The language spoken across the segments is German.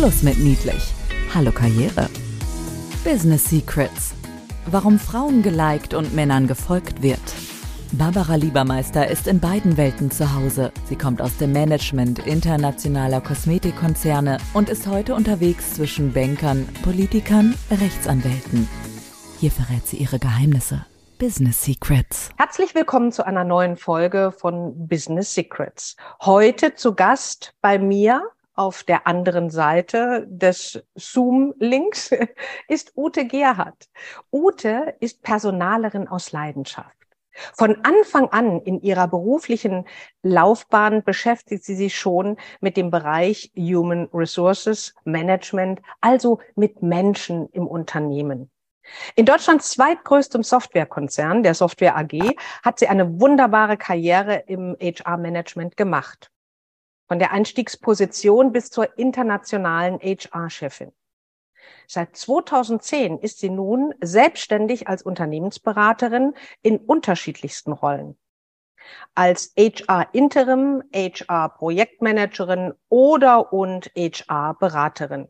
Schluss mit niedlich. Hallo Karriere. Business Secrets. Warum Frauen geliked und Männern gefolgt wird. Barbara Liebermeister ist in beiden Welten zu Hause. Sie kommt aus dem Management internationaler Kosmetikkonzerne und ist heute unterwegs zwischen Bankern, Politikern, Rechtsanwälten. Hier verrät sie ihre Geheimnisse. Business Secrets. Herzlich willkommen zu einer neuen Folge von Business Secrets. Heute zu Gast bei mir auf der anderen Seite des Zoom-Links ist Ute Gerhardt. Ute ist Personalerin aus Leidenschaft. Von Anfang an in ihrer beruflichen Laufbahn beschäftigt sie sich schon mit dem Bereich Human Resources Management, also mit Menschen im Unternehmen. In Deutschlands zweitgrößtem Softwarekonzern, der Software AG, hat sie eine wunderbare Karriere im HR-Management gemacht. Von der Einstiegsposition bis zur internationalen HR-Chefin. Seit 2010 ist sie nun selbstständig als Unternehmensberaterin in unterschiedlichsten Rollen. Als HR-Interim, HR-Projektmanagerin oder und HR-Beraterin.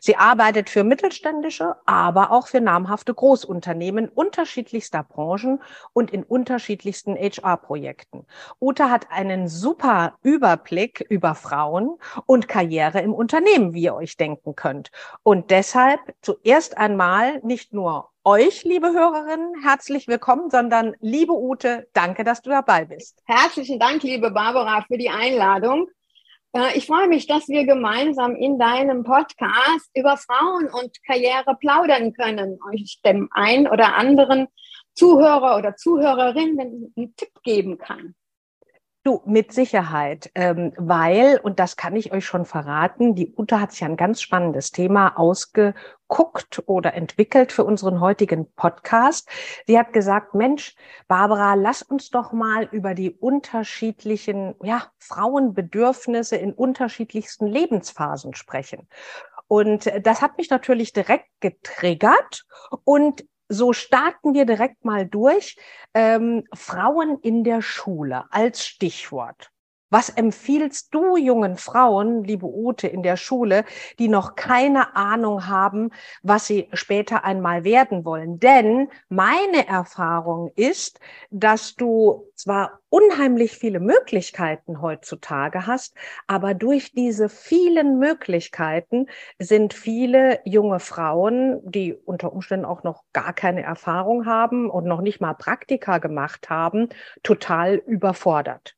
Sie arbeitet für mittelständische, aber auch für namhafte Großunternehmen unterschiedlichster Branchen und in unterschiedlichsten HR-Projekten. Ute hat einen super Überblick über Frauen und Karriere im Unternehmen, wie ihr euch denken könnt. Und deshalb zuerst einmal nicht nur euch, liebe Hörerinnen, herzlich willkommen, sondern liebe Ute, danke, dass du dabei bist. Herzlichen Dank, liebe Barbara, für die Einladung. Äh, ich freue mich, dass wir gemeinsam in deinem Podcast über Frauen und Karriere plaudern können, euch dem einen oder anderen Zuhörer oder Zuhörerin einen Tipp geben kann. Du, mit Sicherheit, ähm, weil, und das kann ich euch schon verraten, die Ute hat sich ein ganz spannendes Thema ausgeguckt oder entwickelt für unseren heutigen Podcast. Sie hat gesagt, Mensch, Barbara, lass uns doch mal über die unterschiedlichen, ja, Frauenbedürfnisse in unterschiedlichsten Lebensphasen sprechen. Und das hat mich natürlich direkt getriggert und so starten wir direkt mal durch. Ähm, Frauen in der Schule als Stichwort. Was empfiehlst du jungen Frauen, liebe Ute, in der Schule, die noch keine Ahnung haben, was sie später einmal werden wollen? Denn meine Erfahrung ist, dass du zwar unheimlich viele Möglichkeiten heutzutage hast, aber durch diese vielen Möglichkeiten sind viele junge Frauen, die unter Umständen auch noch gar keine Erfahrung haben und noch nicht mal Praktika gemacht haben, total überfordert.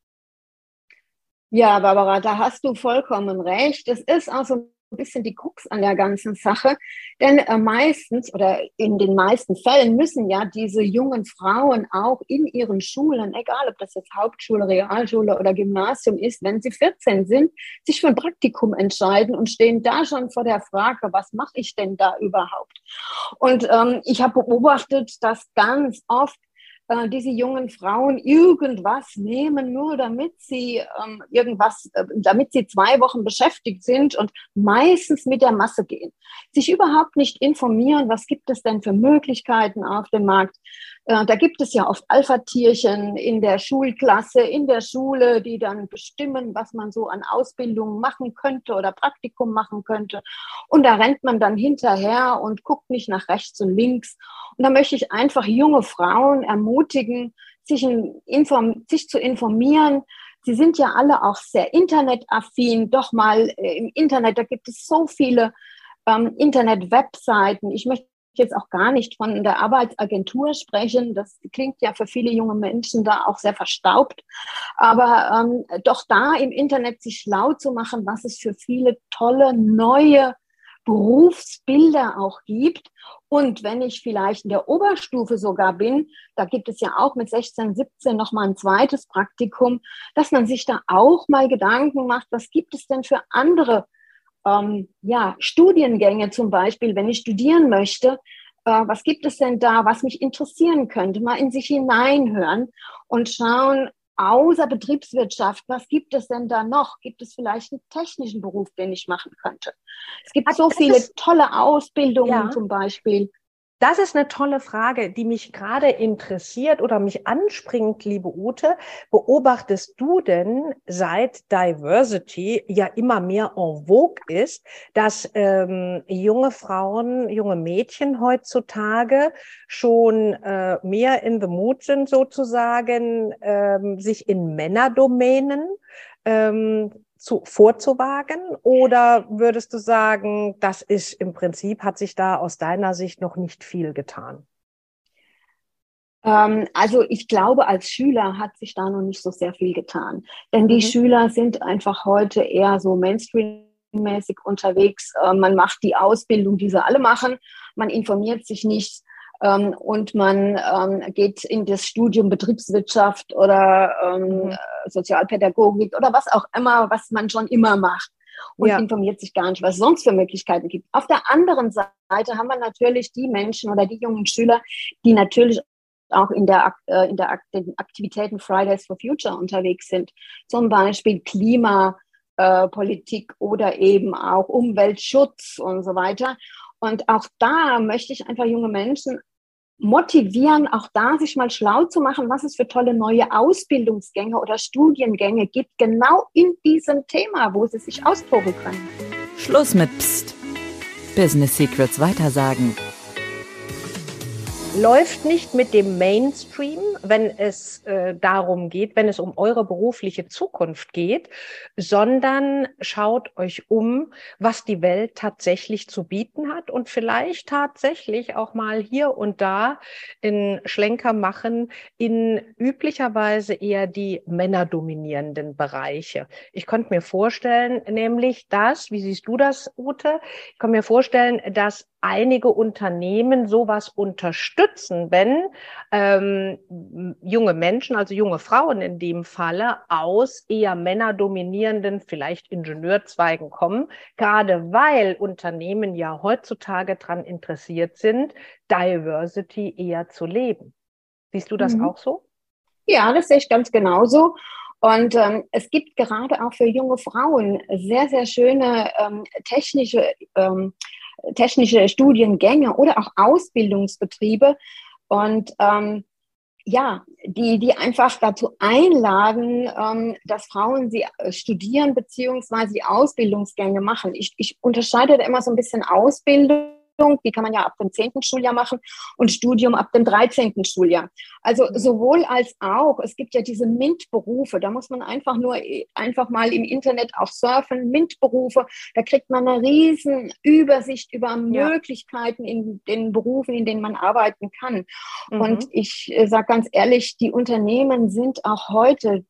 Ja, Barbara, da hast du vollkommen recht. Das ist auch so ein bisschen die Krux an der ganzen Sache. Denn äh, meistens oder in den meisten Fällen müssen ja diese jungen Frauen auch in ihren Schulen, egal ob das jetzt Hauptschule, Realschule oder Gymnasium ist, wenn sie 14 sind, sich für ein Praktikum entscheiden und stehen da schon vor der Frage, was mache ich denn da überhaupt? Und ähm, ich habe beobachtet, dass ganz oft äh, diese jungen Frauen irgendwas nehmen, nur damit sie ähm, irgendwas, äh, damit sie zwei Wochen beschäftigt sind und meistens mit der Masse gehen. Sich überhaupt nicht informieren, was gibt es denn für Möglichkeiten auf dem Markt. Äh, da gibt es ja oft Alpha-Tierchen in der Schulklasse, in der Schule, die dann bestimmen, was man so an Ausbildungen machen könnte oder Praktikum machen könnte. Und da rennt man dann hinterher und guckt nicht nach rechts und links. Und da möchte ich einfach junge Frauen ermutigen, sich, in, sich zu informieren, Sie sind ja alle auch sehr internetaffin. Doch mal äh, im Internet, da gibt es so viele ähm, Internet-Webseiten. Ich möchte jetzt auch gar nicht von der Arbeitsagentur sprechen. Das klingt ja für viele junge Menschen da auch sehr verstaubt. Aber ähm, doch da im Internet sich schlau zu machen, was es für viele tolle neue Berufsbilder auch gibt. Und wenn ich vielleicht in der Oberstufe sogar bin, da gibt es ja auch mit 16, 17 nochmal ein zweites Praktikum, dass man sich da auch mal Gedanken macht, was gibt es denn für andere ähm, ja, Studiengänge zum Beispiel, wenn ich studieren möchte, äh, was gibt es denn da, was mich interessieren könnte, mal in sich hineinhören und schauen, außer Betriebswirtschaft, was gibt es denn da noch? Gibt es vielleicht einen technischen Beruf, den ich machen könnte? Es gibt so viele tolle Ausbildungen ja. zum Beispiel. Das ist eine tolle Frage, die mich gerade interessiert oder mich anspringt, liebe Ute. Beobachtest du denn, seit Diversity ja immer mehr en vogue ist, dass ähm, junge Frauen, junge Mädchen heutzutage schon äh, mehr in the mood sind, sozusagen, ähm, sich in Männerdomänen ähm, zu, vorzuwagen? Oder würdest du sagen, das ist im Prinzip, hat sich da aus deiner Sicht noch nicht viel getan? Ähm, also ich glaube, als Schüler hat sich da noch nicht so sehr viel getan. Denn die mhm. Schüler sind einfach heute eher so Mainstream-mäßig unterwegs. Äh, man macht die Ausbildung, die sie alle machen. Man informiert sich nicht ähm, und man ähm, geht in das Studium Betriebswirtschaft oder ähm, mhm. Sozialpädagogik oder was auch immer, was man schon immer macht und ja. informiert sich gar nicht, was es sonst für Möglichkeiten gibt. Auf der anderen Seite haben wir natürlich die Menschen oder die jungen Schüler, die natürlich auch in der, äh, in der Aktivitäten Fridays for Future unterwegs sind. Zum Beispiel Klimapolitik äh, oder eben auch Umweltschutz und so weiter. Und auch da möchte ich einfach junge Menschen motivieren, auch da sich mal schlau zu machen, was es für tolle neue Ausbildungsgänge oder Studiengänge gibt, genau in diesem Thema, wo sie sich austoben können. Schluss mit Psst. Business Secrets weitersagen läuft nicht mit dem Mainstream, wenn es äh, darum geht, wenn es um eure berufliche Zukunft geht, sondern schaut euch um, was die Welt tatsächlich zu bieten hat und vielleicht tatsächlich auch mal hier und da in Schlenker machen in üblicherweise eher die männerdominierenden Bereiche. Ich könnte mir vorstellen, nämlich dass, wie siehst du das, Ute? Ich kann mir vorstellen, dass einige Unternehmen sowas unterstützen, wenn ähm, junge Menschen, also junge Frauen in dem Falle, aus eher männerdominierenden, vielleicht Ingenieurzweigen kommen, gerade weil Unternehmen ja heutzutage daran interessiert sind, Diversity eher zu leben. Siehst du das mhm. auch so? Ja, das sehe ich ganz genauso. Und ähm, es gibt gerade auch für junge Frauen sehr, sehr schöne ähm, technische ähm, technische Studiengänge oder auch Ausbildungsbetriebe und ähm, ja, die, die einfach dazu einladen, ähm, dass Frauen sie äh, studieren beziehungsweise die Ausbildungsgänge machen. Ich, ich unterscheide da immer so ein bisschen Ausbildung Ausbildung, die kann man ja ab dem zehnten Schuljahr machen und Studium ab dem dreizehnten Schuljahr. Also mhm. sowohl als auch, es gibt ja diese MINT-Berufe, da muss man einfach nur einfach mal im Internet auch surfen, MINT-Berufe, da kriegt man eine riesen Übersicht über Möglichkeiten in den Berufen, in denen man arbeiten kann. Mhm. Und ich äh, sage ganz ehrlich, die Unternehmen sind auch heute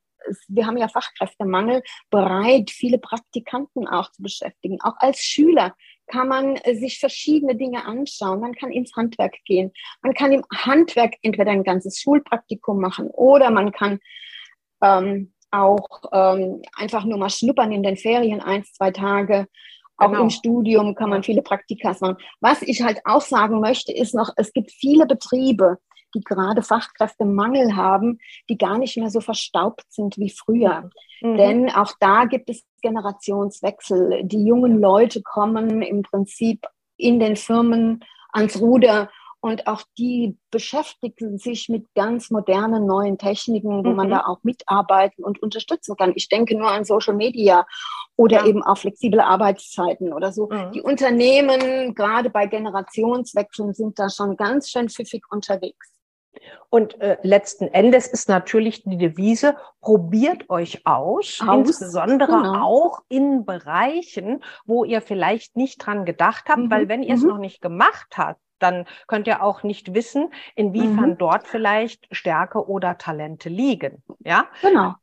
wir haben ja Fachkräftemangel, bereit, viele Praktikanten auch zu beschäftigen, auch als Schüler kann man äh, sich verschiedene Dinge anschauen. Man kann ins Handwerk gehen. Man kann im Handwerk entweder ein ganzes Schulpraktikum machen oder man kann ähm, auch ähm, einfach nur mal schnuppern in den Ferien, eins, zwei Tage. Auch genau. im Studium kann man viele Praktikas machen. Was ich halt auch sagen möchte, ist noch, es gibt viele Betriebe, die gerade Fachkräftemangel haben, die gar nicht mehr so verstaubt sind wie früher. Mhm. Denn auch da gibt es Generationswechsel. Die jungen Leute kommen im Prinzip in den Firmen ans Ruder und auch die beschäftigen sich mit ganz modernen neuen Techniken, wo mhm. man da auch mitarbeiten und unterstützen kann. Ich denke nur an Social Media oder ja. eben auch flexible Arbeitszeiten oder so. Mhm. Die Unternehmen, gerade bei Generationswechseln, sind da schon ganz schön pfiffig unterwegs. Und äh, letzten Endes ist natürlich die Devise, probiert euch aus, aus insbesondere genau. auch in Bereichen, wo ihr vielleicht nicht dran gedacht habt, mhm. weil wenn ihr es mhm. noch nicht gemacht habt, dann könnt ihr auch nicht wissen, inwiefern mhm. dort vielleicht Stärke oder Talente liegen. Ja, genau.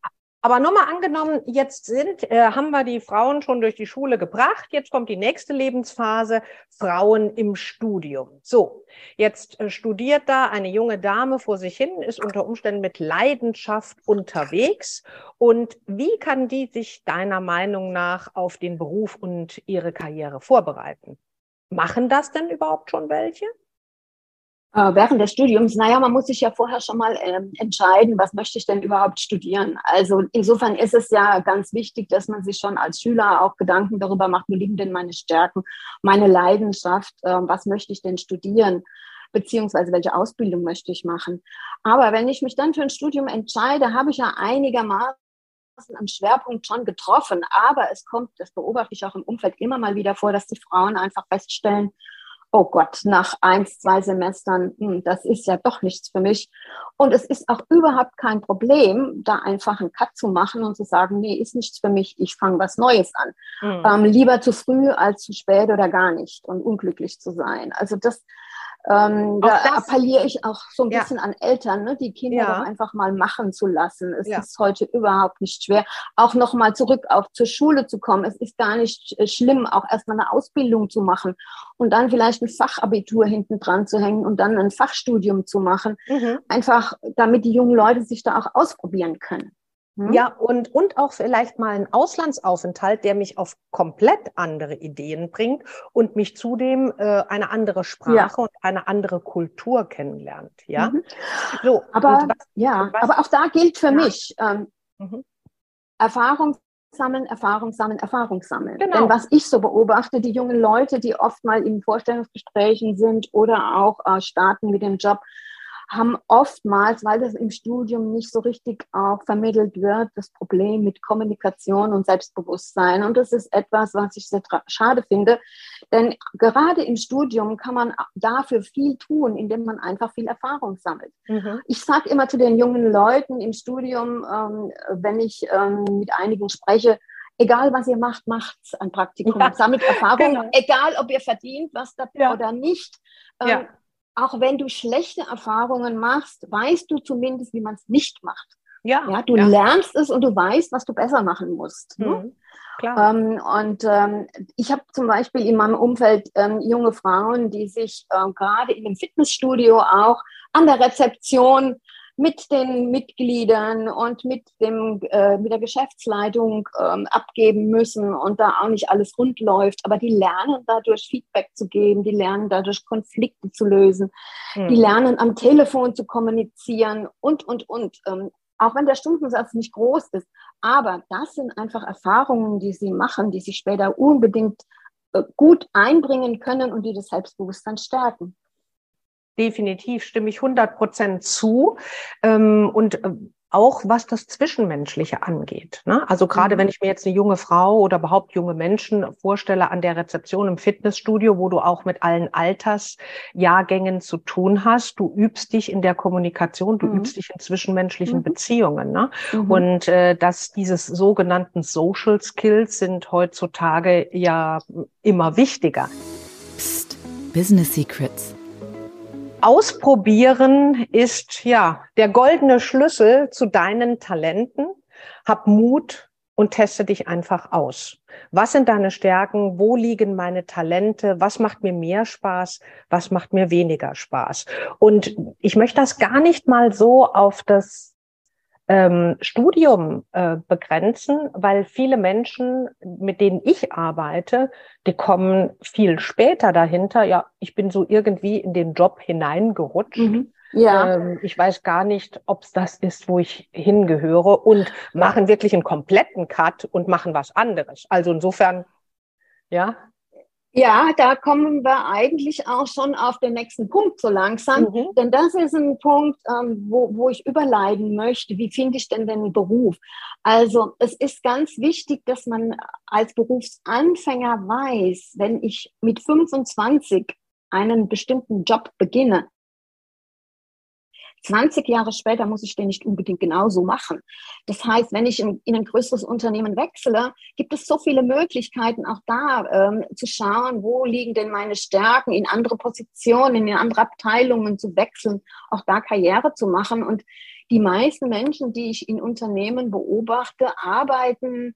Aber nur mal angenommen, jetzt sind, äh, haben wir die Frauen schon durch die Schule gebracht. Jetzt kommt die nächste Lebensphase, Frauen im Studium. So, jetzt äh, studiert da eine junge Dame vor sich hin, ist unter Umständen mit Leidenschaft unterwegs. Und wie kann die sich deiner Meinung nach auf den Beruf und ihre Karriere vorbereiten? Machen das denn überhaupt schon welche? Äh, während des Studiums, naja, man muss sich ja vorher schon mal ähm, entscheiden, was möchte ich denn überhaupt studieren. Also insofern ist es ja ganz wichtig, dass man sich schon als Schüler auch Gedanken darüber macht, wo liegen denn meine Stärken, meine Leidenschaft, äh, was möchte ich denn studieren. beziehungsweise welche Ausbildung möchte ich machen. Aber wenn ich mich dann für ein Studium entscheide, habe ich ja einigermaßen einen Schwerpunkt schon getroffen. Aber es kommt, das beobachte ich auch im Umfeld immer mal wieder vor, dass die Frauen einfach feststellen, oh Gott, nach eins, zwei Semestern, hm, das ist ja doch nichts für mich. Und es ist auch überhaupt kein Problem, da einfach einen Cut zu machen und zu sagen, nee, ist nichts für mich, ich fange was Neues an. Mhm. Ähm, lieber zu früh als zu spät oder gar nicht und unglücklich zu sein. Also das, ähm, da appelliere ich auch so ein bisschen ja. an Eltern, ne, die Kinder ja. doch einfach mal machen zu lassen. Es ja. ist heute überhaupt nicht schwer, auch nochmal zurück auch zur Schule zu kommen. Es ist gar nicht äh, schlimm, auch erstmal eine Ausbildung zu machen und dann vielleicht ein Fachabitur hinten dran zu hängen und dann ein Fachstudium zu machen. Mhm. Einfach, damit die jungen Leute sich da auch ausprobieren können. Hm? Ja, und, und auch vielleicht mal ein Auslandsaufenthalt, der mich auf komplett andere Ideen bringt und mich zudem äh, eine andere Sprache ja. und eine andere Kultur kennenlernt. Ja, mhm. so. Aber, was, ja, was, aber auch da gilt für ja. mich ähm, mhm. Erfahrung sammeln, Erfahrung sammeln, Erfahrung sammeln. Genau. Denn was ich so beobachte, die jungen Leute, die oft mal in Vorstellungsgesprächen sind oder auch äh, starten mit dem Job, haben oftmals, weil das im Studium nicht so richtig auch vermittelt wird, das Problem mit Kommunikation und Selbstbewusstsein. Und das ist etwas, was ich sehr schade finde. Denn gerade im Studium kann man dafür viel tun, indem man einfach viel Erfahrung sammelt. Mhm. Ich sage immer zu den jungen Leuten im Studium, ähm, wenn ich ähm, mit einigen spreche, egal was ihr macht, macht ein Praktikum, ja, sammelt Erfahrung, genau. egal ob ihr verdient was dafür ja. oder nicht. Ähm, ja auch wenn du schlechte Erfahrungen machst, weißt du zumindest, wie man es nicht macht. Ja, ja du ja. lernst es und du weißt, was du besser machen musst. Ne? Mhm, klar. Ähm, und ähm, ich habe zum Beispiel in meinem Umfeld ähm, junge Frauen, die sich ähm, gerade in dem Fitnessstudio auch an der Rezeption mit den Mitgliedern und mit, dem, äh, mit der Geschäftsleitung ähm, abgeben müssen und da auch nicht alles rund läuft. Aber die lernen dadurch Feedback zu geben, die lernen dadurch Konflikte zu lösen, mhm. die lernen am Telefon zu kommunizieren und, und, und. Ähm, auch wenn der Stundensatz nicht groß ist. Aber das sind einfach Erfahrungen, die sie machen, die sich später unbedingt äh, gut einbringen können und die das Selbstbewusstsein stärken definitiv stimme ich 100 Prozent zu. Ähm, und äh, auch was das Zwischenmenschliche angeht. Ne? Also gerade mhm. wenn ich mir jetzt eine junge Frau oder überhaupt junge Menschen vorstelle an der Rezeption im Fitnessstudio, wo du auch mit allen Altersjahrgängen zu tun hast, du übst dich in der Kommunikation, du mhm. übst dich in zwischenmenschlichen mhm. Beziehungen. Ne? Mhm. Und äh, dass dieses sogenannten Social Skills sind heutzutage ja immer wichtiger. Psst, Business Secrets Ausprobieren ist ja der goldene Schlüssel zu deinen Talenten. Hab Mut und teste dich einfach aus. Was sind deine Stärken? Wo liegen meine Talente? Was macht mir mehr Spaß? Was macht mir weniger Spaß? Und ich möchte das gar nicht mal so auf das ähm, Studium äh, begrenzen, weil viele Menschen, mit denen ich arbeite, die kommen viel später dahinter. Ja, ich bin so irgendwie in den Job hineingerutscht. Mhm. Ja. Ähm, ich weiß gar nicht, ob es das ist, wo ich hingehöre und machen wirklich einen kompletten Cut und machen was anderes. Also insofern, ja. Ja, da kommen wir eigentlich auch schon auf den nächsten Punkt so langsam, mhm. denn das ist ein Punkt, ähm, wo, wo ich überleiten möchte. Wie finde ich denn den Beruf? Also es ist ganz wichtig, dass man als Berufsanfänger weiß, wenn ich mit 25 einen bestimmten Job beginne, 20 Jahre später muss ich den nicht unbedingt genauso machen. Das heißt, wenn ich in, in ein größeres Unternehmen wechsle, gibt es so viele Möglichkeiten, auch da ähm, zu schauen, wo liegen denn meine Stärken, in andere Positionen, in andere Abteilungen zu wechseln, auch da Karriere zu machen. Und die meisten Menschen, die ich in Unternehmen beobachte, arbeiten,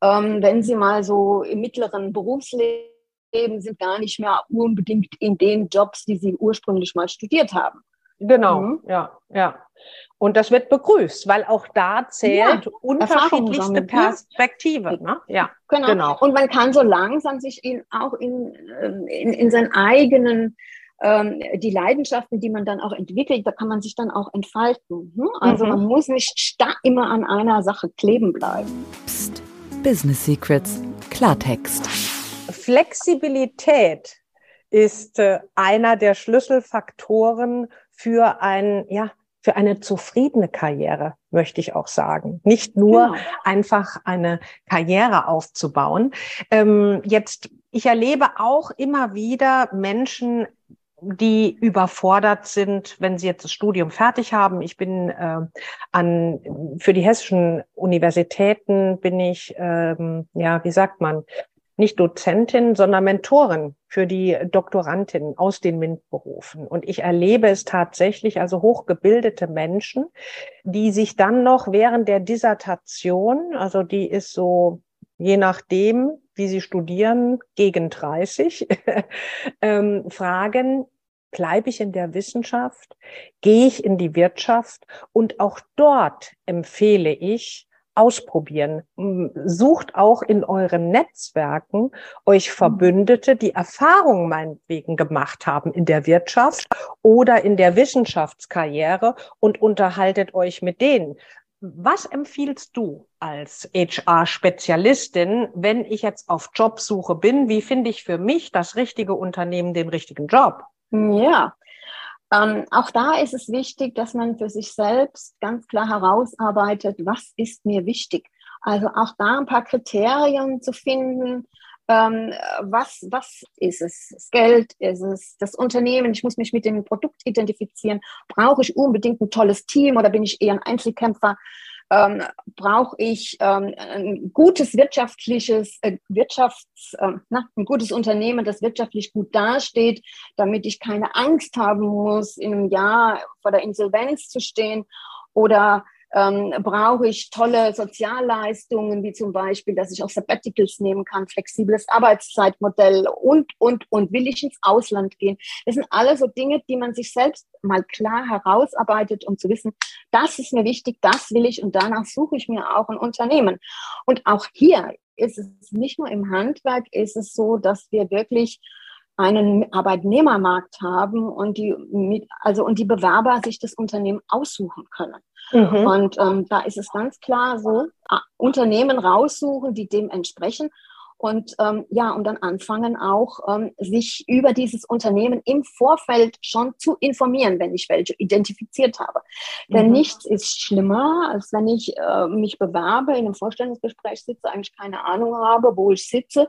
ähm, wenn sie mal so im mittleren Berufsleben sind gar nicht mehr unbedingt in den Jobs, die sie ursprünglich mal studiert haben. Genau, mhm. ja, ja. Und das wird begrüßt, weil auch da zählt ja, unterschiedlichste ne? Perspektive. Ne? Ja, genau. genau. Und man kann so langsam sich in, auch in, ähm, in, in seinen eigenen ähm, die Leidenschaften, die man dann auch entwickelt, da kann man sich dann auch entfalten. Ne? Also mhm. man muss nicht immer an einer Sache kleben bleiben. Psst. Business Secrets. Klartext. Flexibilität ist äh, einer der Schlüsselfaktoren für ein, ja, für eine zufriedene Karriere, möchte ich auch sagen. Nicht nur genau. einfach eine Karriere aufzubauen. Ähm, jetzt, ich erlebe auch immer wieder Menschen, die überfordert sind, wenn sie jetzt das Studium fertig haben. Ich bin äh, an für die hessischen Universitäten bin ich ähm, ja wie sagt man nicht Dozentin, sondern Mentorin für die Doktorantinnen aus den MINT-Berufen. Und ich erlebe es tatsächlich, also hochgebildete Menschen, die sich dann noch während der Dissertation, also die ist so je nachdem, wie sie studieren, gegen 30, ähm, fragen, bleibe ich in der Wissenschaft, gehe ich in die Wirtschaft und auch dort empfehle ich, ausprobieren. Sucht auch in euren Netzwerken euch mhm. Verbündete, die Erfahrungen meinetwegen gemacht haben in der Wirtschaft oder in der Wissenschaftskarriere und unterhaltet euch mit denen. Was empfiehlst du als HR-Spezialistin, wenn ich jetzt auf Jobsuche bin? Wie finde ich für mich das richtige Unternehmen, den richtigen Job? Ja, ähm, auch da ist es wichtig, dass man für sich selbst ganz klar herausarbeitet, was ist mir wichtig. Also auch da ein paar Kriterien zu finden. Ähm, was, was ist es? Das Geld? Ist es das Unternehmen? Ich muss mich mit dem Produkt identifizieren. Brauche ich unbedingt ein tolles Team oder bin ich eher ein Einzelkämpfer? Ähm, brauche ich ähm, ein gutes wirtschaftliches, äh, Wirtschafts, äh, na, ein gutes Unternehmen, das wirtschaftlich gut dasteht, damit ich keine Angst haben muss, in einem Jahr vor der Insolvenz zu stehen oder ähm, brauche ich tolle Sozialleistungen, wie zum Beispiel, dass ich auch Sabbaticals nehmen kann, flexibles Arbeitszeitmodell und, und, und will ich ins Ausland gehen. Das sind alles so Dinge, die man sich selbst mal klar herausarbeitet, um zu wissen, das ist mir wichtig, das will ich und danach suche ich mir auch ein Unternehmen. Und auch hier ist es nicht nur im Handwerk, ist es so, dass wir wirklich einen Arbeitnehmermarkt haben und die, also, und die Bewerber sich das Unternehmen aussuchen können. Mhm. Und ähm, da ist es ganz klar so, Unternehmen raussuchen, die dem entsprechen. Und ähm, ja, und dann anfangen auch, ähm, sich über dieses Unternehmen im Vorfeld schon zu informieren, wenn ich welche identifiziert habe. Mhm. Denn nichts ist schlimmer, als wenn ich äh, mich bewerbe, in einem Vorstellungsgespräch sitze, eigentlich keine Ahnung habe, wo ich sitze.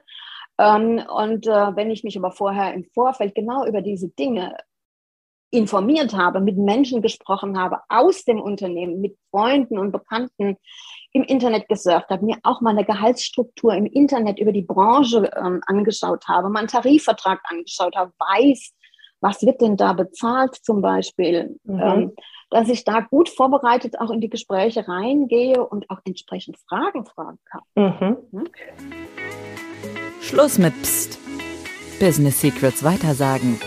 Ähm, und äh, wenn ich mich aber vorher im Vorfeld genau über diese Dinge informiert habe, mit Menschen gesprochen habe aus dem Unternehmen, mit Freunden und Bekannten im Internet gesurft habe, mir auch mal eine Gehaltsstruktur im Internet über die Branche ähm, angeschaut habe, mal einen Tarifvertrag angeschaut habe, weiß, was wird denn da bezahlt zum Beispiel, mhm. ähm, dass ich da gut vorbereitet auch in die Gespräche reingehe und auch entsprechend Fragen fragen kann. Mhm. Mhm. Schluss mit Psst. Business Secrets weitersagen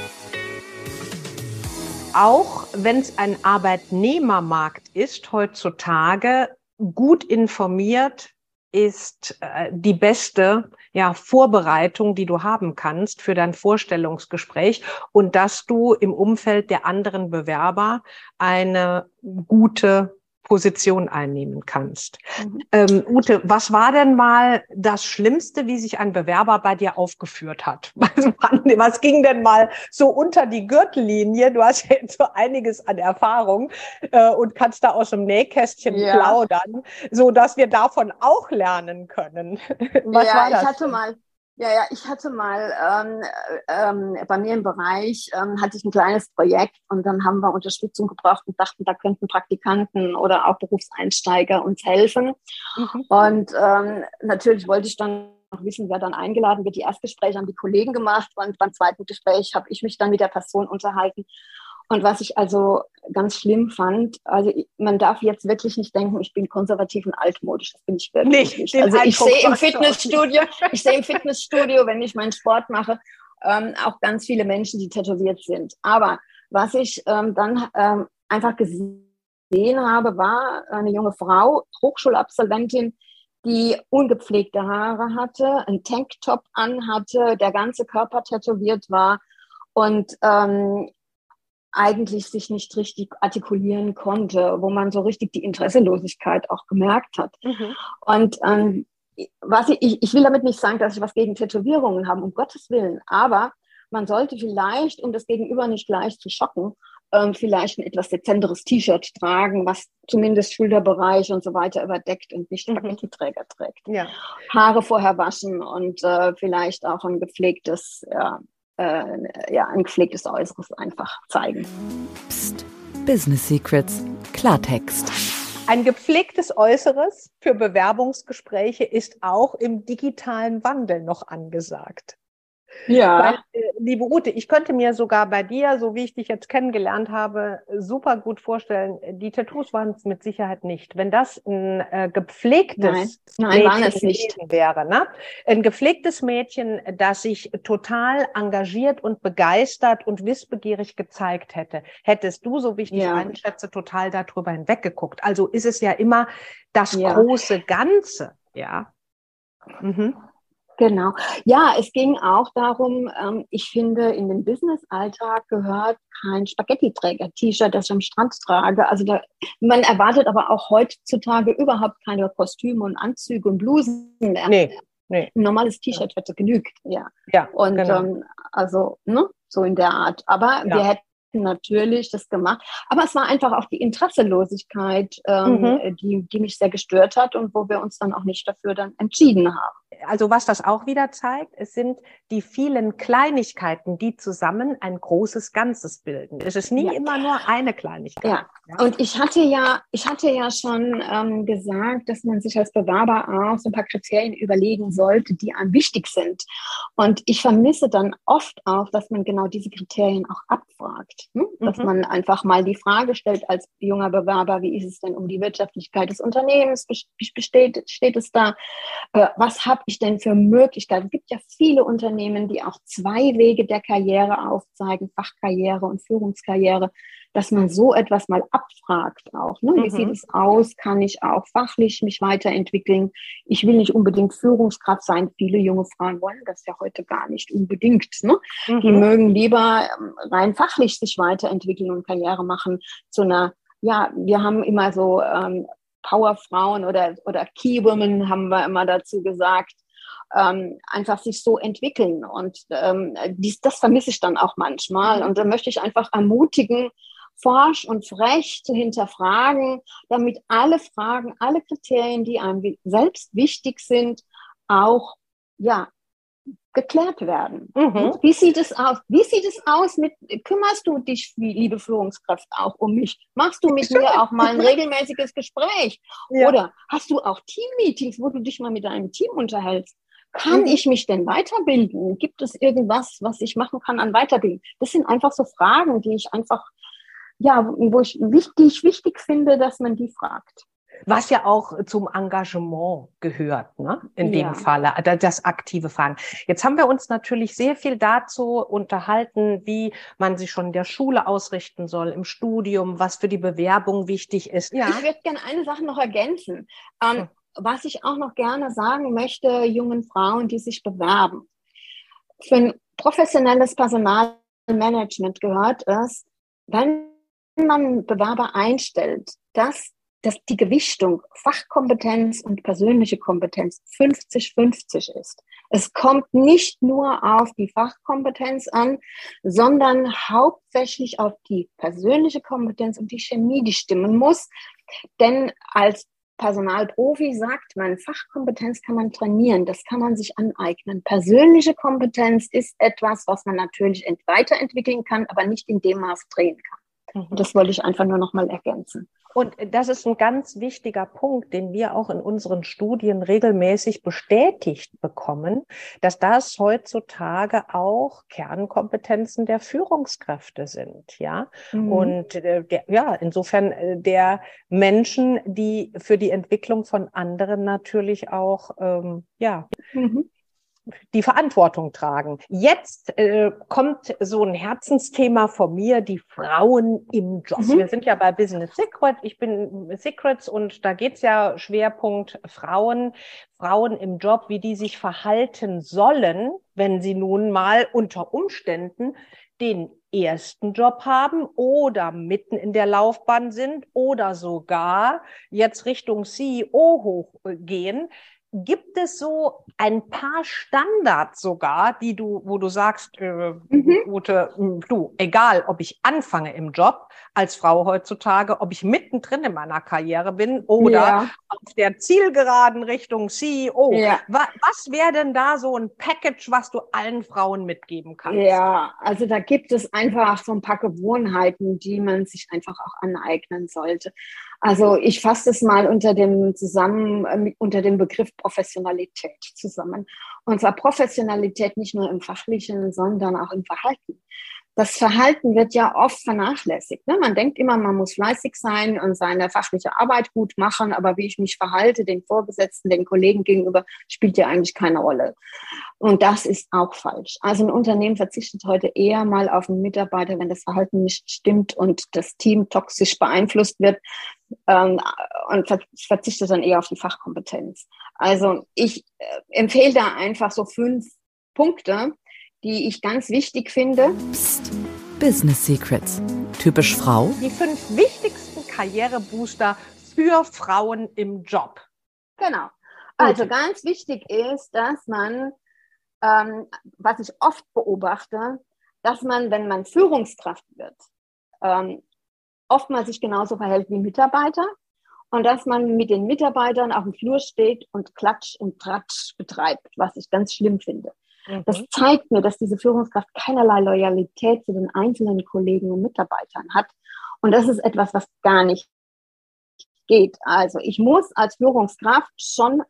auch wenn es ein Arbeitnehmermarkt ist heutzutage, gut informiert ist äh, die beste ja, Vorbereitung, die du haben kannst für dein Vorstellungsgespräch und dass du im Umfeld der anderen Bewerber eine gute Position einnehmen kannst. Mhm. Ähm, Ute, was war denn mal das Schlimmste, wie sich ein Bewerber bei dir aufgeführt hat? was ging denn mal so unter die Gürtellinie? Du hast ja jetzt so einiges an Erfahrung äh, und kannst da aus dem Nähkästchen ja. plaudern, so dass wir davon auch lernen können. was ja, war das? Ich hatte mal ja, ja, ich hatte mal ähm, ähm, bei mir im Bereich ähm, hatte ich ein kleines Projekt und dann haben wir Unterstützung gebraucht und dachten, da könnten Praktikanten oder auch Berufseinsteiger uns helfen. Mhm. Und ähm, natürlich wollte ich dann noch wissen, wer dann eingeladen wird. Die Erstgespräche haben die Kollegen gemacht und beim zweiten Gespräch habe ich mich dann mit der Person unterhalten und was ich also ganz schlimm fand, also man darf jetzt wirklich nicht denken, ich bin konservativ und altmodisch. Das bin ich wirklich nicht. nicht. Also ich sehe im Fitnessstudio, ich sehe im Fitnessstudio, wenn ich meinen Sport mache, ähm, auch ganz viele Menschen, die tätowiert sind. Aber was ich ähm, dann ähm, einfach gesehen habe, war eine junge Frau, Hochschulabsolventin, die ungepflegte Haare hatte, einen Tanktop anhatte, der ganze Körper tätowiert war und ähm, eigentlich sich nicht richtig artikulieren konnte, wo man so richtig die Interesselosigkeit auch gemerkt hat. Mhm. Und ähm, was ich, ich will damit nicht sagen, dass ich was gegen Tätowierungen habe, um Gottes Willen, aber man sollte vielleicht, um das Gegenüber nicht gleich zu schocken, ähm, vielleicht ein etwas dezenteres T-Shirt tragen, was zumindest Schulterbereich und so weiter überdeckt und nicht mhm. Spaghetti-Träger trägt. Ja. Haare vorher waschen und äh, vielleicht auch ein gepflegtes, ja, äh, ja, ein gepflegtes Äußeres einfach zeigen. Psst. Business Secrets. Klartext. Ein gepflegtes Äußeres für Bewerbungsgespräche ist auch im digitalen Wandel noch angesagt. Ja. Weil, liebe Ute, ich könnte mir sogar bei dir, so wie ich dich jetzt kennengelernt habe, super gut vorstellen, die Tattoos waren es mit Sicherheit nicht. Wenn das ein äh, gepflegtes Nein. Nein, Mädchen nicht. wäre, ne? ein gepflegtes Mädchen, das sich total engagiert und begeistert und wissbegierig gezeigt hätte, hättest du, so wie ich dich ja. einschätze, total darüber hinweggeguckt. Also ist es ja immer das ja. große Ganze, ja. Mhm. Genau. Ja, es ging auch darum, ähm, ich finde, in den Business-Alltag gehört kein Spaghetti-Träger-T-Shirt, das ich am Strand trage. Also da, man erwartet aber auch heutzutage überhaupt keine Kostüme und Anzüge und Blusen mehr. Nee. Nee. Ein normales T-Shirt hätte genügt, ja. Ja. Und genau. ähm, also, ne, so in der Art. Aber ja. wir hätten natürlich das gemacht. Aber es war einfach auch die Interesselosigkeit, ähm, mhm. die, die mich sehr gestört hat und wo wir uns dann auch nicht dafür dann entschieden haben. Also was das auch wieder zeigt, es sind die vielen Kleinigkeiten, die zusammen ein großes Ganzes bilden. Es ist nie ja. immer nur eine Kleinigkeit. Ja. ja. Und ich hatte ja, ich hatte ja schon ähm, gesagt, dass man sich als Bewerber auch so ein paar Kriterien überlegen sollte, die einem wichtig sind. Und ich vermisse dann oft auch, dass man genau diese Kriterien auch abfragt. Hm? Dass mhm. man einfach mal die Frage stellt als junger Bewerber, wie ist es denn um die Wirtschaftlichkeit des Unternehmens? Besteht, steht es da? Äh, was habe ich denn für Möglichkeiten? Es gibt ja viele Unternehmen, die auch zwei Wege der Karriere aufzeigen, Fachkarriere und Führungskarriere dass man so etwas mal abfragt auch. Ne? Wie mhm. sieht es aus? Kann ich auch fachlich mich weiterentwickeln? Ich will nicht unbedingt Führungskraft sein. Viele junge Frauen wollen das ja heute gar nicht unbedingt. Ne? Mhm. Die mögen lieber ähm, rein fachlich sich weiterentwickeln und Karriere machen zu einer, ja, wir haben immer so ähm, Powerfrauen oder, oder Keywomen haben wir immer dazu gesagt. Ähm, einfach sich so entwickeln. Und ähm, dies, das vermisse ich dann auch manchmal. Mhm. Und da möchte ich einfach ermutigen, forsch und frech zu hinterfragen, damit alle Fragen, alle Kriterien, die einem selbst wichtig sind, auch ja, geklärt werden. Mhm. Wie sieht es aus? Wie sieht es aus mit, kümmerst du dich, liebe Führungskraft, auch um mich? Machst du mit mir auch mal ein regelmäßiges Gespräch? Ja. Oder hast du auch Teammeetings, wo du dich mal mit deinem Team unterhältst? Kann mhm. ich mich denn weiterbilden? Gibt es irgendwas, was ich machen kann an Weiterbildung? Das sind einfach so Fragen, die ich einfach ja, wo ich wichtig, wichtig finde, dass man die fragt. Was ja auch zum Engagement gehört, ne? in ja. dem Falle, das aktive Fragen. Jetzt haben wir uns natürlich sehr viel dazu unterhalten, wie man sich schon in der Schule ausrichten soll, im Studium, was für die Bewerbung wichtig ist. Ja. Ich würde gerne eine Sache noch ergänzen. Ähm, hm. Was ich auch noch gerne sagen möchte, jungen Frauen, die sich bewerben. Für ein professionelles Personalmanagement gehört es, wenn man Bewerber einstellt, dass, dass die Gewichtung Fachkompetenz und persönliche Kompetenz 50-50 ist. Es kommt nicht nur auf die Fachkompetenz an, sondern hauptsächlich auf die persönliche Kompetenz und die Chemie, die stimmen muss. Denn als Personalprofi sagt man, Fachkompetenz kann man trainieren, das kann man sich aneignen. Persönliche Kompetenz ist etwas, was man natürlich weiterentwickeln kann, aber nicht in dem Maß drehen kann. Und das wollte ich einfach nur noch mal ergänzen. Und das ist ein ganz wichtiger Punkt, den wir auch in unseren Studien regelmäßig bestätigt bekommen, dass das heutzutage auch Kernkompetenzen der Führungskräfte sind, ja. Mhm. Und äh, der, ja, insofern äh, der Menschen, die für die Entwicklung von anderen natürlich auch, ähm, ja, mhm die Verantwortung tragen. Jetzt äh, kommt so ein Herzensthema von mir, die Frauen im Job. Mhm. Wir sind ja bei Business Secret. Ich bin Secrets und da geht's ja Schwerpunkt Frauen, Frauen im Job, wie die sich verhalten sollen, wenn sie nun mal unter Umständen den ersten Job haben oder mitten in der Laufbahn sind oder sogar jetzt Richtung CEO hochgehen gibt es so ein paar Standards sogar, die du, wo du sagst, äh, mhm. Ute, du, egal, ob ich anfange im Job als Frau heutzutage, ob ich mittendrin in meiner Karriere bin oder ja. auf der zielgeraden Richtung CEO. Ja. Was, was wäre denn da so ein Package, was du allen Frauen mitgeben kannst? Ja, also da gibt es einfach so ein paar Gewohnheiten, die man sich einfach auch aneignen sollte. Also ich fasse es mal unter dem zusammen, äh, unter dem Begriff Professionalität zusammen. Und zwar Professionalität nicht nur im Fachlichen, sondern auch im Verhalten das Verhalten wird ja oft vernachlässigt. Ne? Man denkt immer, man muss fleißig sein und seine fachliche Arbeit gut machen, aber wie ich mich verhalte, den Vorgesetzten, den Kollegen gegenüber, spielt ja eigentlich keine Rolle. Und das ist auch falsch. Also ein Unternehmen verzichtet heute eher mal auf einen Mitarbeiter, wenn das Verhalten nicht stimmt und das Team toxisch beeinflusst wird ähm, und verzichtet dann eher auf die Fachkompetenz. Also ich äh, empfehle da einfach so fünf Punkte, die ich ganz wichtig finde. Psst. Business Secrets. Typisch Frau. Die fünf wichtigsten Karrierebooster für Frauen im Job. Genau. Also okay. ganz wichtig ist, dass man, ähm, was ich oft beobachte, dass man, wenn man Führungskraft wird, ähm, oftmals sich genauso verhält wie Mitarbeiter und dass man mit den Mitarbeitern auf dem Flur steht und Klatsch und Tratsch betreibt, was ich ganz schlimm finde. Das mhm. zeigt mir, dass diese Führungskraft keinerlei Loyalität zu den einzelnen Kollegen und Mitarbeitern hat. Und das ist etwas, was gar nicht geht. Also ich muss als Führungskraft schon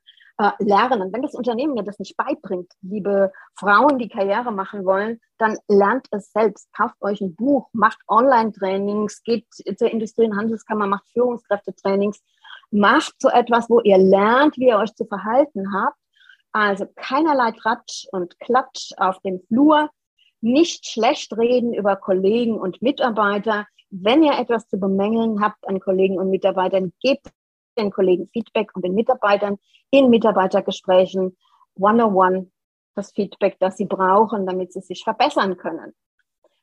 äh, lernen. Wenn das Unternehmen mir das nicht beibringt, liebe Frauen, die Karriere machen wollen, dann lernt es selbst. Kauft euch ein Buch, macht Online-Trainings, geht zur Industrie- und Handelskammer, macht Führungskräftetrainings, macht so etwas, wo ihr lernt, wie ihr euch zu verhalten habt also keinerlei Tratsch und Klatsch auf dem Flur, nicht schlecht reden über Kollegen und Mitarbeiter. Wenn ihr etwas zu bemängeln habt an Kollegen und Mitarbeitern, gebt den Kollegen Feedback und den Mitarbeitern in Mitarbeitergesprächen one-on-one das Feedback, das sie brauchen, damit sie sich verbessern können.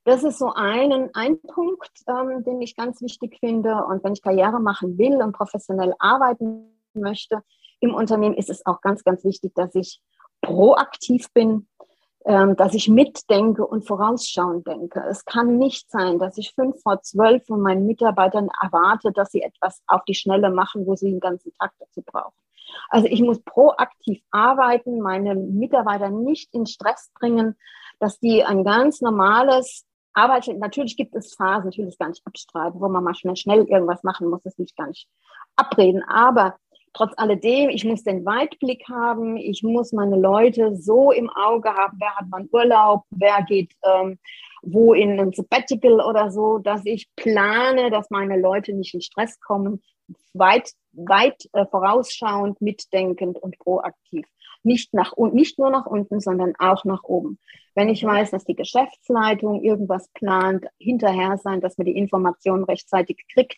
Das ist so ein, ein Punkt, ähm, den ich ganz wichtig finde. Und wenn ich Karriere machen will und professionell arbeiten möchte, im Unternehmen ist es auch ganz, ganz wichtig, dass ich proaktiv bin, dass ich mitdenke und vorausschauend denke. Es kann nicht sein, dass ich fünf vor zwölf von meinen Mitarbeitern erwarte, dass sie etwas auf die Schnelle machen, wo sie den ganzen Tag dazu brauchen. Also ich muss proaktiv arbeiten, meine Mitarbeiter nicht in Stress bringen, dass die ein ganz normales Arbeit, natürlich gibt es Phasen, natürlich gar nicht abstreiten, wo man mal schnell, schnell irgendwas machen muss, das will ich gar nicht abreden, aber trotz alledem, ich muss den Weitblick haben, ich muss meine Leute so im Auge haben, wer hat wann Urlaub, wer geht ähm, wo in ein Sabbatical oder so, dass ich plane, dass meine Leute nicht in Stress kommen, weit, weit äh, vorausschauend, mitdenkend und proaktiv. Nicht, nach, nicht nur nach unten, sondern auch nach oben. Wenn ich weiß, dass die Geschäftsleitung irgendwas plant, hinterher sein, dass man die Informationen rechtzeitig kriegt,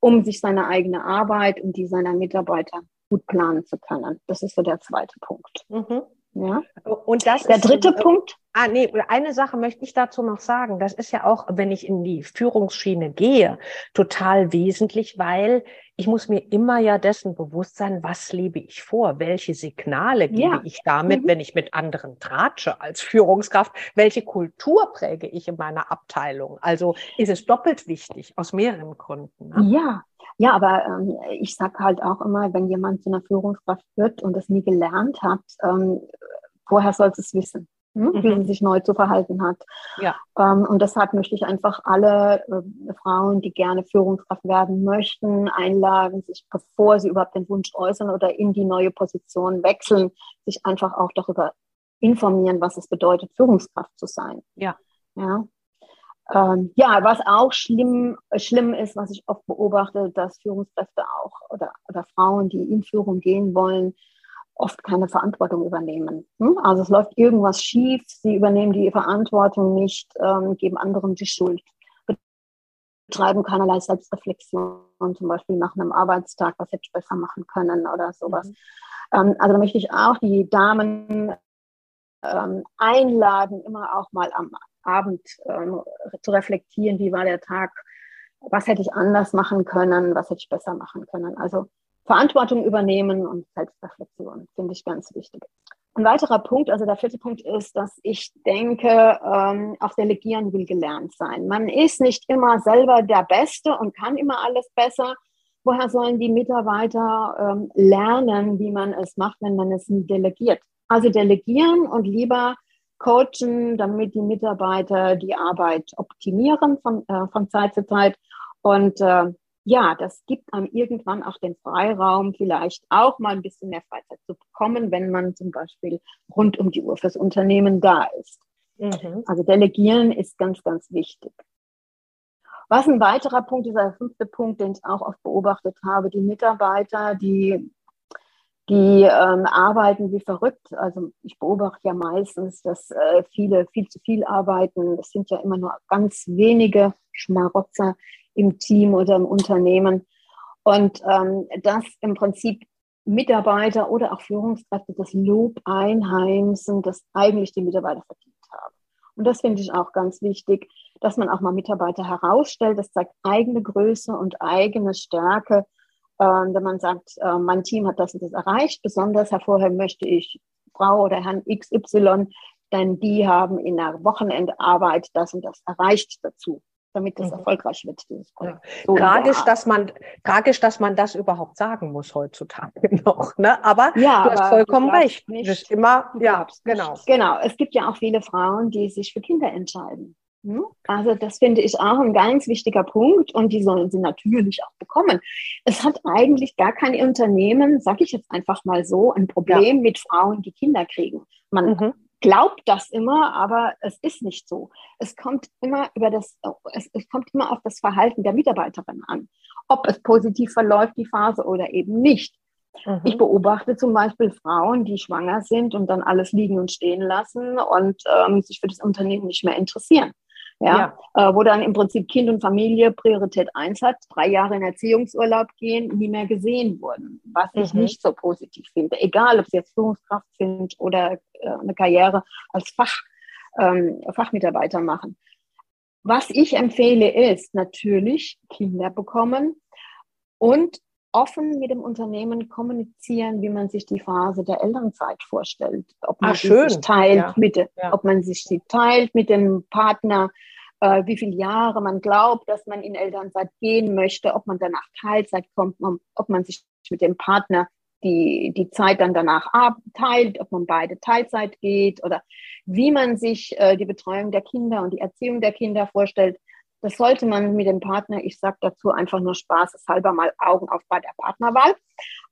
um sich seine eigene Arbeit und die seiner Mitarbeiter gut planen zu können. Das ist so der zweite Punkt. Mhm. Ja. Und das der dritte ist, Punkt. Ah, nee, eine Sache möchte ich dazu noch sagen. Das ist ja auch, wenn ich in die Führungsschiene gehe, total wesentlich, weil ich muss mir immer ja dessen bewusst sein, was lebe ich vor? Welche Signale gebe ja. ich damit, mhm. wenn ich mit anderen tratsche als Führungskraft? Welche Kultur präge ich in meiner Abteilung? Also ist es doppelt wichtig aus mehreren Gründen. Ne? Ja, ja, aber ähm, ich sage halt auch immer, wenn jemand zu einer Führungskraft wird und das nie gelernt hat, ähm, woher soll es wissen? Hm? wie sie sich neu zu verhalten hat. Ja. Ähm, und deshalb möchte ich einfach alle äh, Frauen, die gerne Führungskraft werden möchten, einladen, sich, bevor sie überhaupt den Wunsch äußern oder in die neue Position wechseln, sich einfach auch darüber informieren, was es bedeutet, Führungskraft zu sein. Ja. Ja. Ähm, ja, was auch schlimm, schlimm ist, was ich oft beobachte, dass Führungskräfte auch oder, oder Frauen, die in Führung gehen wollen, oft keine Verantwortung übernehmen. Hm? Also es läuft irgendwas schief, sie übernehmen die Verantwortung nicht, ähm, geben anderen die Schuld, betreiben keinerlei Selbstreflexion, zum Beispiel nach einem Arbeitstag, was hätte ich besser machen können oder sowas. Mhm. Ähm, also da möchte ich auch die Damen ähm, einladen, immer auch mal am Abend ähm, zu reflektieren, wie war der Tag, was hätte ich anders machen können, was hätte ich besser machen können. Also Verantwortung übernehmen und Selbstreflexion finde ich ganz wichtig. Ein weiterer Punkt, also der vierte Punkt ist, dass ich denke, ähm, auch Delegieren will gelernt sein. Man ist nicht immer selber der Beste und kann immer alles besser. Woher sollen die Mitarbeiter ähm, lernen, wie man es macht, wenn man es nie delegiert? Also delegieren und lieber coachen, damit die Mitarbeiter die Arbeit optimieren von, äh, von Zeit zu Zeit. Und äh, ja, das gibt einem irgendwann auch den Freiraum, vielleicht auch mal ein bisschen mehr Freizeit zu bekommen, wenn man zum Beispiel rund um die Uhr fürs Unternehmen da ist. Mhm. Also delegieren ist ganz, ganz wichtig. Was ein weiterer Punkt ist, der fünfte Punkt, den ich auch oft beobachtet habe, die Mitarbeiter, die, die ähm, arbeiten wie verrückt. Also ich beobachte ja meistens, dass äh, viele viel zu viel arbeiten. Es sind ja immer nur ganz wenige Schmarotzer, im Team oder im Unternehmen. Und ähm, dass im Prinzip Mitarbeiter oder auch Führungskräfte das Lob einheimsen, das eigentlich die Mitarbeiter verdient haben. Und das finde ich auch ganz wichtig, dass man auch mal Mitarbeiter herausstellt. Das zeigt eigene Größe und eigene Stärke. Ähm, wenn man sagt, äh, mein Team hat das und das erreicht, besonders hervorheben möchte ich Frau oder Herrn XY, denn die haben in der Wochenendarbeit das und das erreicht dazu damit das mhm. erfolgreich wird, dieses Projekt. Ja. So tragisch, dass man, tragisch, dass man das überhaupt sagen muss heutzutage noch. Ne? Aber ja, du hast vollkommen recht. Nicht, das ist immer, ja, genau. Genau. Es gibt ja auch viele Frauen, die sich für Kinder entscheiden. Hm? Also das finde ich auch ein ganz wichtiger Punkt und die sollen sie natürlich auch bekommen. Es hat eigentlich gar kein Unternehmen, sage ich jetzt einfach mal so, ein Problem ja. mit Frauen, die Kinder kriegen. Man mhm glaubt das immer, aber es ist nicht so. Es kommt immer über das, es, es kommt immer auf das Verhalten der Mitarbeiterin an, ob es positiv verläuft, die Phase oder eben nicht. Mhm. Ich beobachte zum Beispiel Frauen, die schwanger sind und dann alles liegen und stehen lassen und ähm, sich für das Unternehmen nicht mehr interessieren ja, ja. Äh, wo dann im Prinzip Kind und Familie Priorität eins hat, drei Jahre in Erziehungsurlaub gehen, nie mehr gesehen wurden, was ich mhm. nicht so positiv finde. Egal, ob sie jetzt Führungskraft sind oder äh, eine Karriere als Fach, ähm, Fachmitarbeiter machen. Was ich empfehle, ist natürlich Kinder bekommen und offen mit dem Unternehmen kommunizieren, wie man sich die Phase der Elternzeit vorstellt. Ob man Ach, sich teilt ja. mit, ja. ob man sich teilt mit dem Partner, äh, wie viele Jahre man glaubt, dass man in Elternzeit gehen möchte, ob man danach Teilzeit kommt, ob man sich mit dem Partner die, die Zeit dann danach teilt, ob man beide Teilzeit geht oder wie man sich äh, die Betreuung der Kinder und die Erziehung der Kinder vorstellt. Das sollte man mit dem Partner, ich sage dazu einfach nur spaßeshalber mal Augen auf bei der Partnerwahl,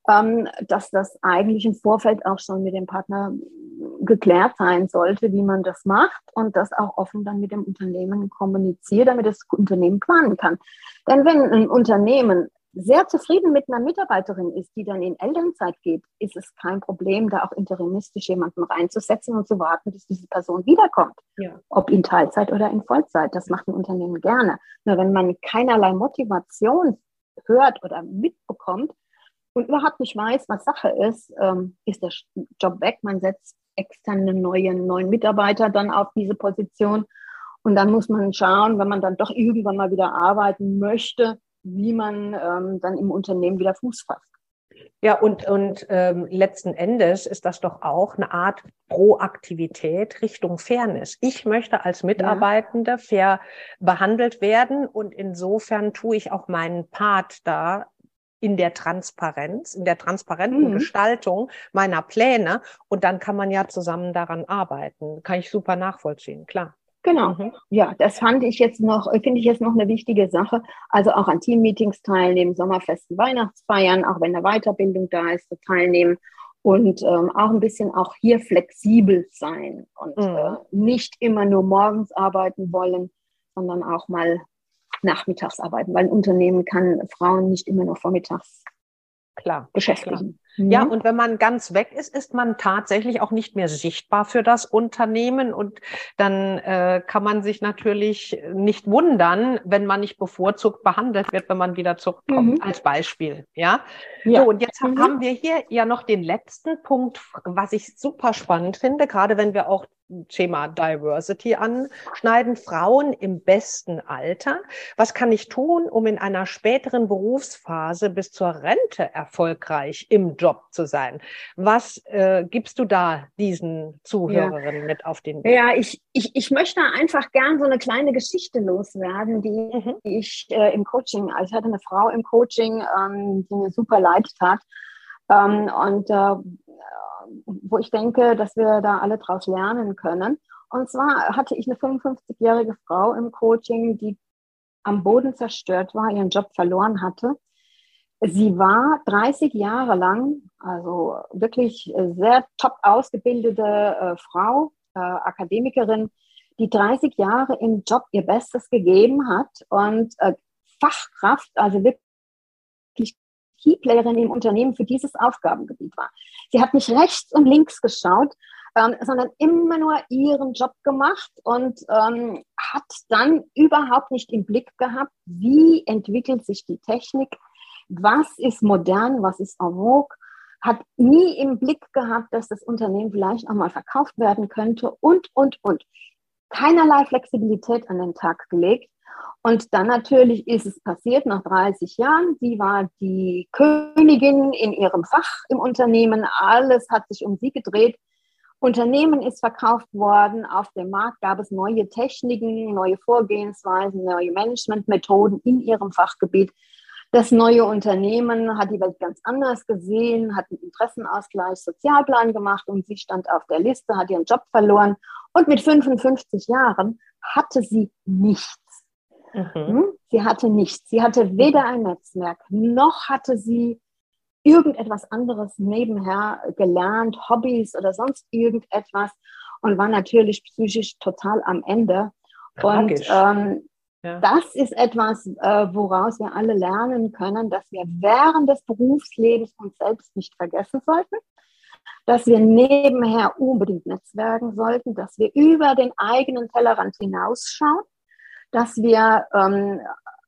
ähm, dass das eigentlich im Vorfeld auch schon mit dem Partner geklärt sein sollte, wie man das macht und das auch offen dann mit dem Unternehmen kommuniziert, damit das Unternehmen planen kann. Denn wenn ein Unternehmen sehr zufrieden mit einer Mitarbeiterin ist, die dann in Elternzeit geht, ist es kein Problem, da auch interimistisch jemanden reinzusetzen und zu warten, bis diese Person wiederkommt. Ja. Ob in Teilzeit oder in Vollzeit. Das macht ein Unternehmen gerne. Nur wenn man keinerlei Motivation hört oder mitbekommt und überhaupt nicht weiß, was Sache ist, ähm, ist der Job weg. Man setzt externe neuen, neuen Mitarbeiter dann auf diese Position. Und dann muss man schauen, wenn man dann doch irgendwann mal wieder arbeiten möchte, wie man ähm, dann im Unternehmen wieder Fuß fasst. Ja, und, und ähm, letzten Endes ist das doch auch eine Art Proaktivität Richtung Fairness. Ich möchte als Mitarbeitende ja. fair behandelt werden und insofern tue ich auch meinen Part da in der Transparenz, in der transparenten mhm. Gestaltung meiner Pläne und dann kann man ja zusammen daran arbeiten. Kann ich super nachvollziehen, klar. Genau. Mhm. Ja, das fand ich jetzt noch, finde ich jetzt noch eine wichtige Sache. Also auch an Teammeetings teilnehmen, Sommerfesten, Weihnachtsfeiern, auch wenn eine Weiterbildung da ist, teilnehmen und ähm, auch ein bisschen auch hier flexibel sein und mhm. äh, nicht immer nur morgens arbeiten wollen, sondern auch mal nachmittags arbeiten, weil ein Unternehmen kann Frauen nicht immer nur vormittags klar beschäftigen. Ja, mhm. und wenn man ganz weg ist, ist man tatsächlich auch nicht mehr sichtbar für das Unternehmen und dann äh, kann man sich natürlich nicht wundern, wenn man nicht bevorzugt behandelt wird, wenn man wieder zurückkommt, mhm. als Beispiel. Ja. ja. So, und jetzt mhm. haben wir hier ja noch den letzten Punkt, was ich super spannend finde, gerade wenn wir auch Thema Diversity anschneiden. Frauen im besten Alter. Was kann ich tun, um in einer späteren Berufsphase bis zur Rente erfolgreich im Job zu sein? Was äh, gibst du da diesen Zuhörerinnen ja. mit auf den Weg? Ja, ich, ich, ich möchte einfach gern so eine kleine Geschichte loswerden, die, mhm. die ich äh, im Coaching, also ich hatte eine Frau im Coaching, ähm, die mir super leid tat. Ähm, und äh, wo ich denke, dass wir da alle draus lernen können. Und zwar hatte ich eine 55-jährige Frau im Coaching, die am Boden zerstört war, ihren Job verloren hatte. Sie war 30 Jahre lang, also wirklich sehr top ausgebildete äh, Frau, äh, Akademikerin, die 30 Jahre im Job ihr Bestes gegeben hat und äh, Fachkraft, also wirklich Keyplayerin im Unternehmen für dieses Aufgabengebiet war. Sie hat nicht rechts und links geschaut, ähm, sondern immer nur ihren Job gemacht und ähm, hat dann überhaupt nicht im Blick gehabt, wie entwickelt sich die Technik, was ist modern, was ist en vogue, hat nie im Blick gehabt, dass das Unternehmen vielleicht auch mal verkauft werden könnte und, und, und. Keinerlei Flexibilität an den Tag gelegt. Und dann natürlich ist es passiert nach 30 Jahren. Sie war die Königin in ihrem Fach im Unternehmen. Alles hat sich um sie gedreht. Unternehmen ist verkauft worden. Auf dem Markt gab es neue Techniken, neue Vorgehensweisen, neue Managementmethoden in ihrem Fachgebiet. Das neue Unternehmen hat die Welt ganz anders gesehen, hat einen Interessenausgleich, Sozialplan gemacht und sie stand auf der Liste, hat ihren Job verloren. Und mit 55 Jahren hatte sie nichts. Mhm. Hm? Sie hatte nichts. Sie hatte weder ein Netzwerk, noch hatte sie irgendetwas anderes nebenher gelernt, Hobbys oder sonst irgendetwas und war natürlich psychisch total am Ende. Tragisch. Und ähm, ja. das ist etwas, äh, woraus wir alle lernen können, dass wir während des Berufslebens uns selbst nicht vergessen sollten, dass wir nebenher unbedingt netzwerken sollten, dass wir über den eigenen Tellerrand hinausschauen dass wir ähm,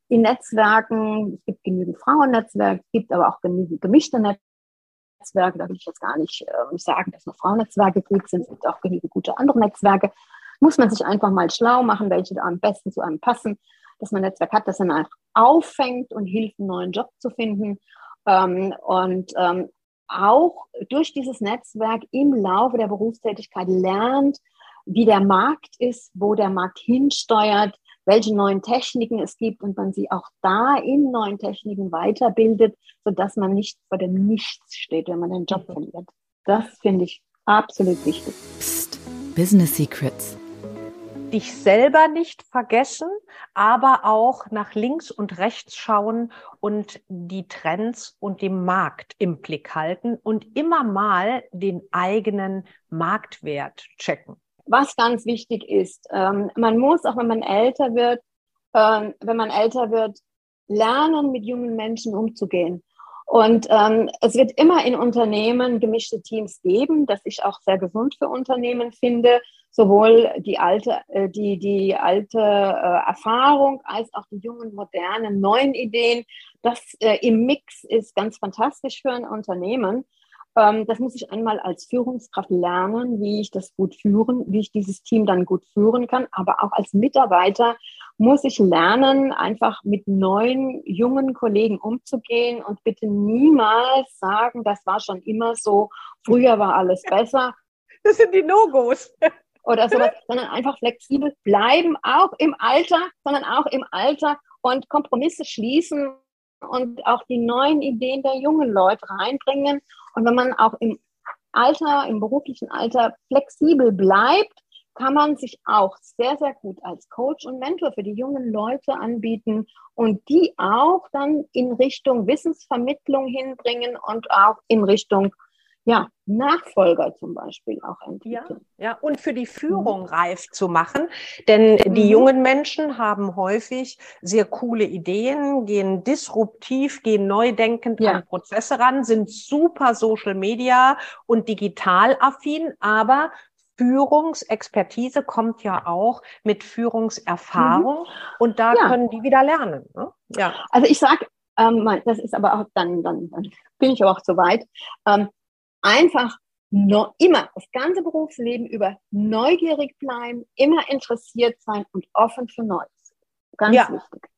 in Netzwerken, es gibt genügend Frauennetzwerke, es gibt aber auch genügend gemischte Netzwerke, da will ich jetzt gar nicht äh, sagen, dass nur Frauennetzwerke gut sind, es gibt auch genügend gute andere Netzwerke. Muss man sich einfach mal schlau machen, welche da am besten zu einem passen, dass man ein Netzwerk hat, das dann einfach auffängt und hilft, einen neuen Job zu finden. Ähm, und ähm, auch durch dieses Netzwerk im Laufe der Berufstätigkeit lernt, wie der Markt ist, wo der Markt hinsteuert, welche neuen Techniken es gibt und man sie auch da in neuen Techniken weiterbildet, sodass man nicht vor dem Nichts steht, wenn man den Job verliert. Das finde ich absolut wichtig. Psst, Business Secrets. Dich selber nicht vergessen, aber auch nach links und rechts schauen und die Trends und den Markt im Blick halten und immer mal den eigenen Marktwert checken was ganz wichtig ist, ähm, man muss, auch wenn man älter wird, ähm, wenn man älter wird, lernen, mit jungen Menschen umzugehen. Und ähm, es wird immer in Unternehmen gemischte Teams geben, das ich auch sehr gesund für Unternehmen finde. Sowohl die alte, äh, die, die alte äh, Erfahrung als auch die jungen, modernen, neuen Ideen. Das äh, im Mix ist ganz fantastisch für ein Unternehmen. Ähm, das muss ich einmal als Führungskraft lernen, wie ich das gut führen, wie ich dieses Team dann gut führen kann. Aber auch als Mitarbeiter muss ich lernen, einfach mit neuen, jungen Kollegen umzugehen und bitte niemals sagen, das war schon immer so, früher war alles besser. Das sind die No-Gos. Oder sowas, sondern einfach flexibel bleiben, auch im Alter, sondern auch im Alter und Kompromisse schließen und auch die neuen Ideen der jungen Leute reinbringen. Und wenn man auch im Alter, im beruflichen Alter flexibel bleibt, kann man sich auch sehr, sehr gut als Coach und Mentor für die jungen Leute anbieten und die auch dann in Richtung Wissensvermittlung hinbringen und auch in Richtung ja, Nachfolger zum Beispiel auch entwickeln. Ja, ja. und für die Führung mhm. reif zu machen. Denn mhm. die jungen Menschen haben häufig sehr coole Ideen, gehen disruptiv, gehen neu denkend ja. an Prozesse ran, sind super Social Media und digital affin, aber Führungsexpertise kommt ja auch mit Führungserfahrung mhm. und da ja. können die wieder lernen. Ne? Ja. Also ich sage, ähm, das ist aber auch dann, dann, dann bin ich auch so weit. Ähm, einfach no, immer das ganze Berufsleben über neugierig bleiben, immer interessiert sein und offen für Neues. Ganz ja. wichtig.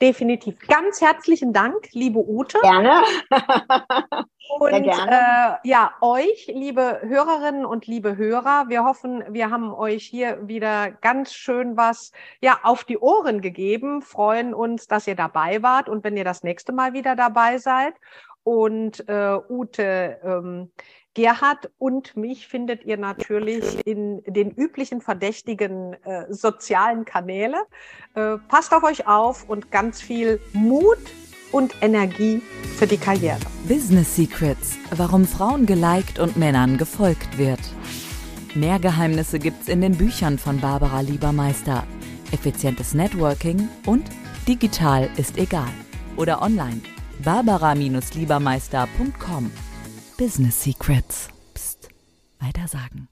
Definitiv. Ganz herzlichen Dank, liebe Ute. Gerne. und gerne. Äh, ja, euch, liebe Hörerinnen und liebe Hörer, wir hoffen, wir haben euch hier wieder ganz schön was ja auf die Ohren gegeben. Freuen uns, dass ihr dabei wart und wenn ihr das nächste Mal wieder dabei seid. Und äh, Ute, ähm, Gerhard und mich findet ihr natürlich in den üblichen verdächtigen äh, sozialen Kanäle. Äh, passt auf euch auf und ganz viel Mut und Energie für die Karriere. Business Secrets, warum Frauen geliked und Männern gefolgt wird. Mehr Geheimnisse gibt's in den Büchern von Barbara Liebermeister. Effizientes Networking und digital ist egal. Oder online. Barbara-Liebermeister.com Business Secrets. Psst, weiter sagen.